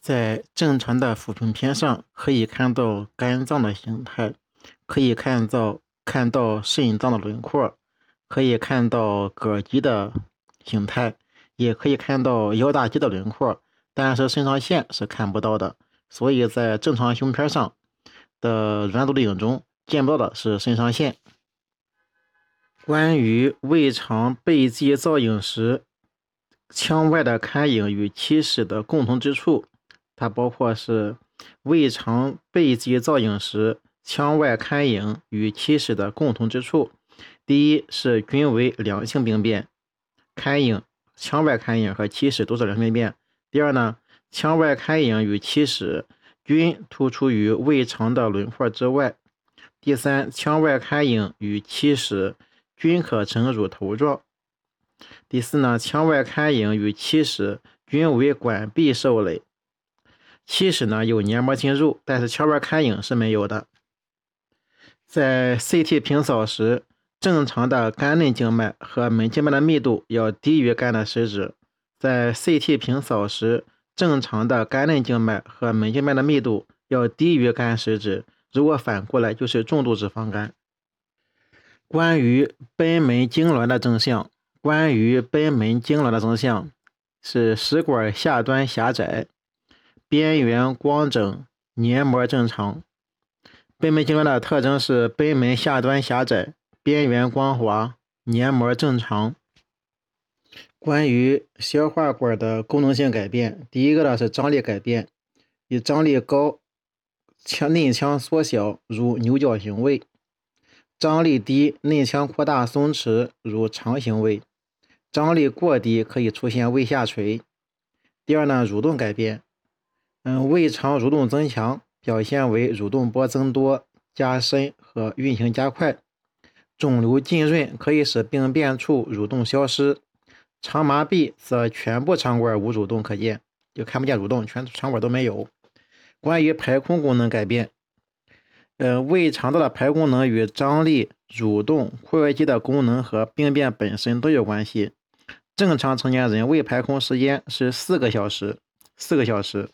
在正常的腹平片上可以看到肝脏的形态，可以看到看到肾脏的轮廓，可以看到膈肌的形态，也可以看到腰大肌的轮廓，但是肾上腺是看不到的。所以在正常胸片上的软组织影中见不到的是肾上腺。关于胃肠背肌造影时，腔外的龛影与起始的共同之处，它包括是胃肠背肌造影时腔外龛影与起始的共同之处。第一是均为良性病变，龛影、腔外龛影和起始都是良性病变。第二呢，腔外龛影与起始均突出于胃肠的轮廓之外。第三，腔外龛影与起始均可呈乳头状。第四呢，腔外龛影与起始均为管壁受累，其实呢有黏膜进入，但是腔外龛影是没有的。在 CT 平扫时，正常的肝内静脉和门静脉的密度要低于肝的实质。在 CT 平扫时，正常的肝内静脉和门静脉的密度要低于肝实质。如果反过来，就是重度脂肪肝。关于贲门痉挛的征象。关于贲门痉挛的征象是食管下端狭窄，边缘光整，黏膜正常。贲门痉挛的特征是贲门下端狭窄，边缘光滑，黏膜正常。关于消化管的功能性改变，第一个呢是张力改变，以张力高，腔内腔缩小，如牛角形胃；张力低，内腔扩大松弛，如肠形胃。张力过低可以出现胃下垂。第二呢，蠕动改变，嗯，胃肠蠕动增强，表现为蠕动波增多、加深和运行加快。肿瘤浸润可以使病变处蠕动消失。肠麻痹则全部肠管无蠕动可见，就看不见蠕动，全肠管都没有。关于排空功能改变，呃，胃肠道的排功能与张力、蠕动、括约肌的功能和病变本身都有关系。正常成年人胃排空时间是四个小时，四个小时。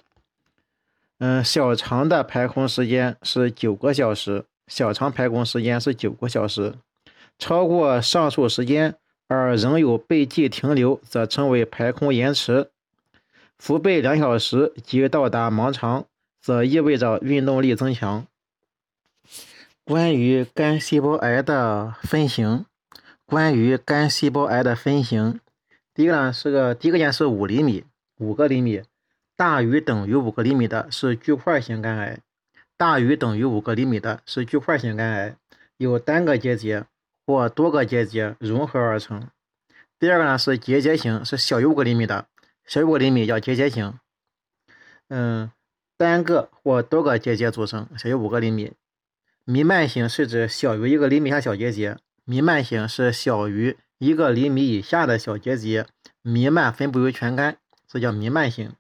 嗯，小肠的排空时间是九个小时，小肠排空时间是九个小时。超过上述时间而仍有背迹停留，则称为排空延迟。腹背两小时即到达盲肠，则意味着运动力增强。关于肝细胞癌的分型，关于肝细胞癌的分型。第一个呢是个第一个键是五厘米，五个厘米，大于等于五个厘米的是巨块型肝癌，大于等于五个厘米的是巨块型肝癌，由单个结节或多个结节融合而成。第二个呢是结节型，是小于五个厘米的，小于五个厘米叫结节型，嗯，单个或多个结节组成，小于五个厘米。弥漫型是指小于一个厘米下小结节，弥漫型是小于。一个厘米以下的小结节弥漫分布于全肝，这叫弥漫型。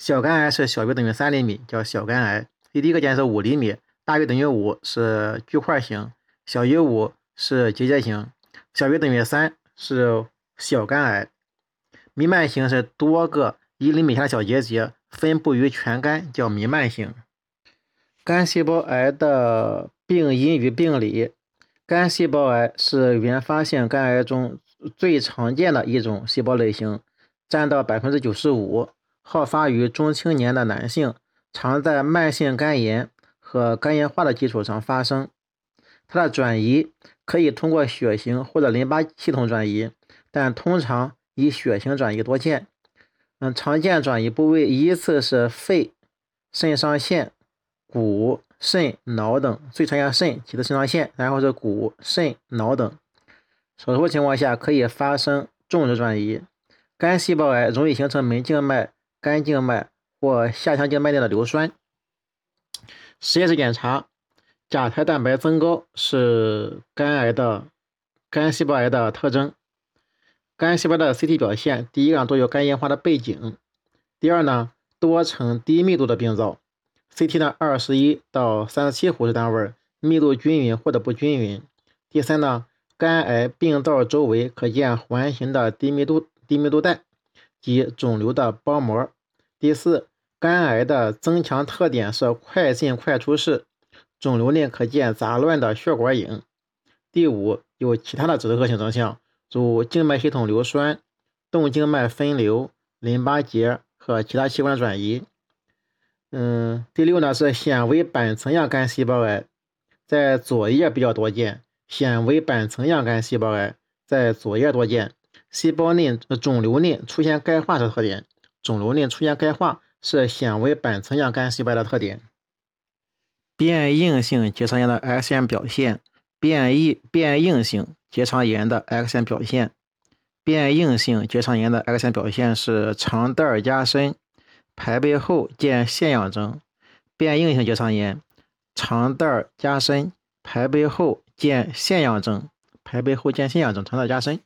小肝癌是小于等于三厘米，叫小肝癌。第一个键是五厘米，大于等于五是巨块型，小于五是结节型，小于等于三是小肝癌。弥漫型是多个一厘米下的小结节分布于全肝，叫弥漫型。肝细胞癌的病因与病理。肝细胞癌是原发性肝癌中最常见的一种细胞类型，占到百分之九十五，好发于中青年的男性，常在慢性肝炎和肝硬化的基础上发生。它的转移可以通过血型或者淋巴系统转移，但通常以血型转移多见。嗯，常见转移部位依次是肺、肾上腺、骨。肾、脑等最常见肾，其次肾上腺，然后是骨、肾、脑等。少数情况下可以发生种植转移。肝细胞癌容易形成门静脉、肝静脉或下腔静脉内的硫酸。实验室检查，甲胎蛋白增高是肝癌的肝细胞癌的特征。肝细胞的 CT 表现，第一个都有肝硬化的背景，第二呢多呈低密度的病灶。CT 呢，二十一到三十七虎视单位，密度均匀或者不均匀。第三呢，肝癌病灶周围可见环形的低密度低密度带及肿瘤的包膜。第四，肝癌的增强特点是快进快出式，肿瘤内可见杂乱的血管影。第五，有其他的指示性征象，如静脉系统硫酸、动静脉分流、淋巴结和其他器官转移。嗯，第六呢是纤维板层样肝细胞癌，在左叶比较多见。纤维板层样肝细胞癌在左叶多见，细胞内肿瘤内出现钙化的特点，肿瘤内出现钙化是纤维板层样肝细胞的特点。变硬性结肠炎的 X 线表现。变异变硬性结肠炎的 X 线表现，变硬性结肠炎的 X 线表现是肠袋加深，排背后见腺样征。变硬性结肠炎，肠袋加深，排背后见腺样征，排背后见腺样征，肠袋加深。